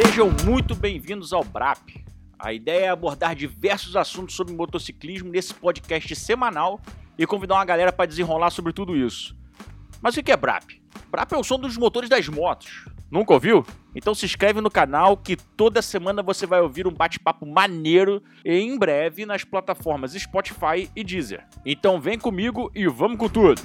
Sejam muito bem-vindos ao BRAP. A ideia é abordar diversos assuntos sobre motociclismo nesse podcast semanal e convidar uma galera para desenrolar sobre tudo isso. Mas o que é BRAP? BRAP é o som dos motores das motos. Nunca ouviu? Então se inscreve no canal que toda semana você vai ouvir um bate-papo maneiro e em breve nas plataformas Spotify e Deezer. Então vem comigo e vamos com tudo!